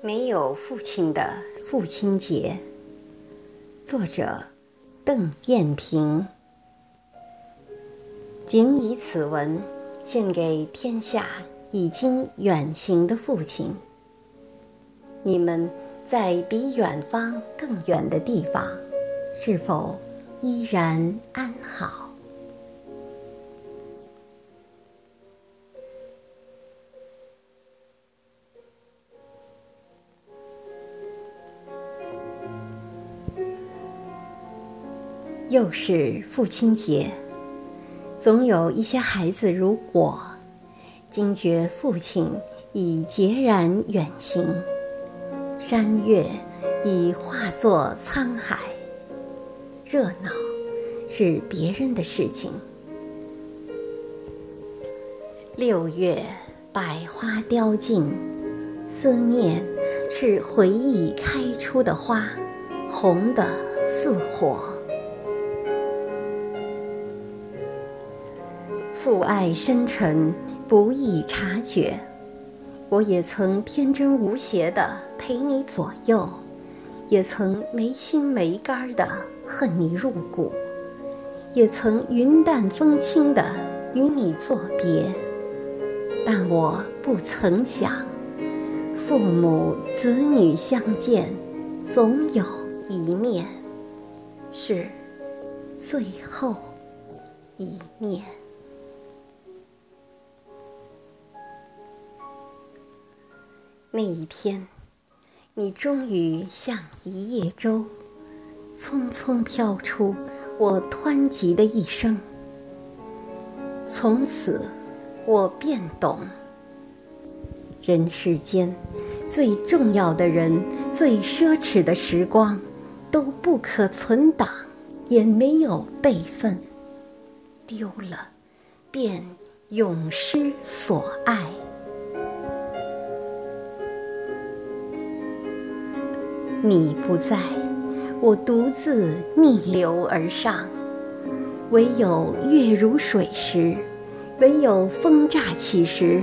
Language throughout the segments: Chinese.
没有父亲的父亲节，作者邓艳萍。谨以此文献给天下已经远行的父亲。你们在比远方更远的地方，是否依然安好？又是父亲节，总有一些孩子如我，惊觉父亲已孑然远行，山岳已化作沧海，热闹是别人的事情。六月百花凋尽，思念是回忆开出的花，红的似火。父爱深沉，不易察觉。我也曾天真无邪的陪你左右，也曾没心没肝的恨你入骨，也曾云淡风轻的与你作别。但我不曾想，父母子女相见，总有一面是最后一面。那一天，你终于像一叶舟，匆匆飘出我湍急的一生。从此，我便懂，人世间最重要的人、最奢侈的时光，都不可存档，也没有备份。丢了，便永失所爱。你不在，我独自逆流而上。唯有月如水时，唯有风乍起时，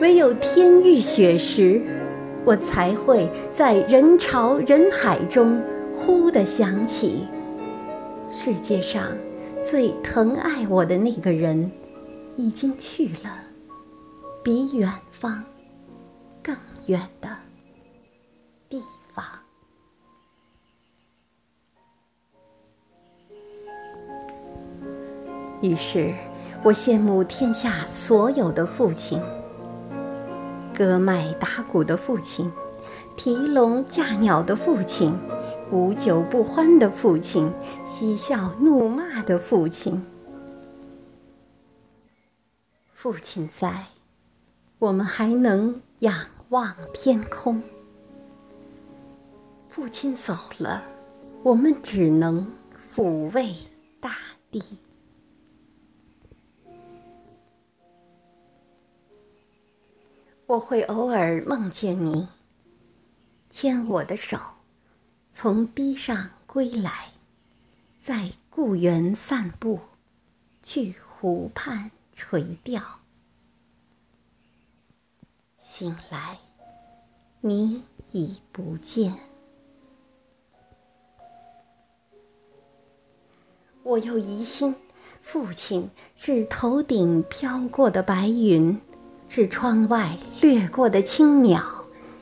唯有天欲雪时，我才会在人潮人海中忽地想起，世界上最疼爱我的那个人，已经去了，比远方更远的地于是，我羡慕天下所有的父亲：割麦打鼓的父亲，提笼架鸟的父亲，无酒不欢的父亲，嬉笑怒骂的父亲。父亲在，我们还能仰望天空；父亲走了，我们只能抚慰大地。我会偶尔梦见你，牵我的手，从堤上归来，在故园散步，去湖畔垂钓。醒来，你已不见。我又疑心，父亲是头顶飘过的白云。是窗外掠过的青鸟，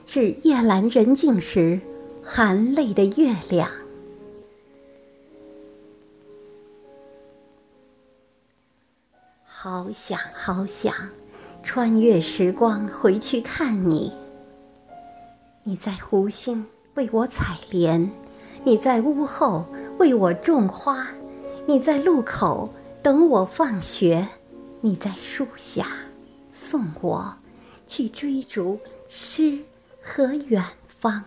是夜阑人静时含泪的月亮。好想好想，穿越时光回去看你。你在湖心为我采莲，你在屋后为我种花，你在路口等我放学，你在树下。送我去追逐诗和远方。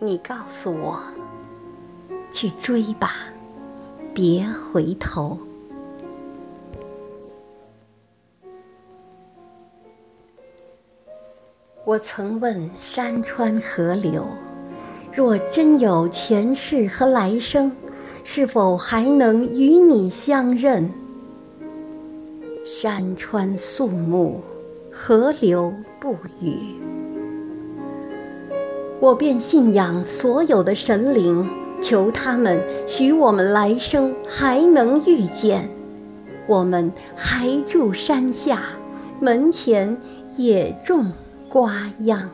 你告诉我，去追吧，别回头。我曾问山川河流，若真有前世和来生，是否还能与你相认？山川肃穆，河流不语。我便信仰所有的神灵，求他们许我们来生还能遇见。我们还住山下，门前也种瓜秧。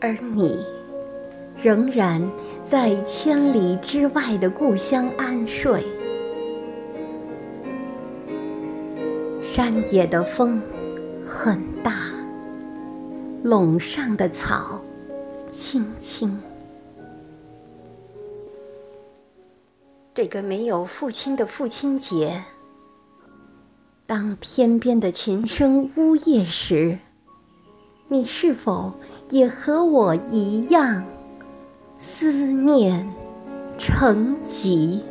而你，仍然在千里之外的故乡安睡。山野的风很大，垄上的草青青。这个没有父亲的父亲节，当天边的琴声呜咽时，你是否？也和我一样，思念成疾。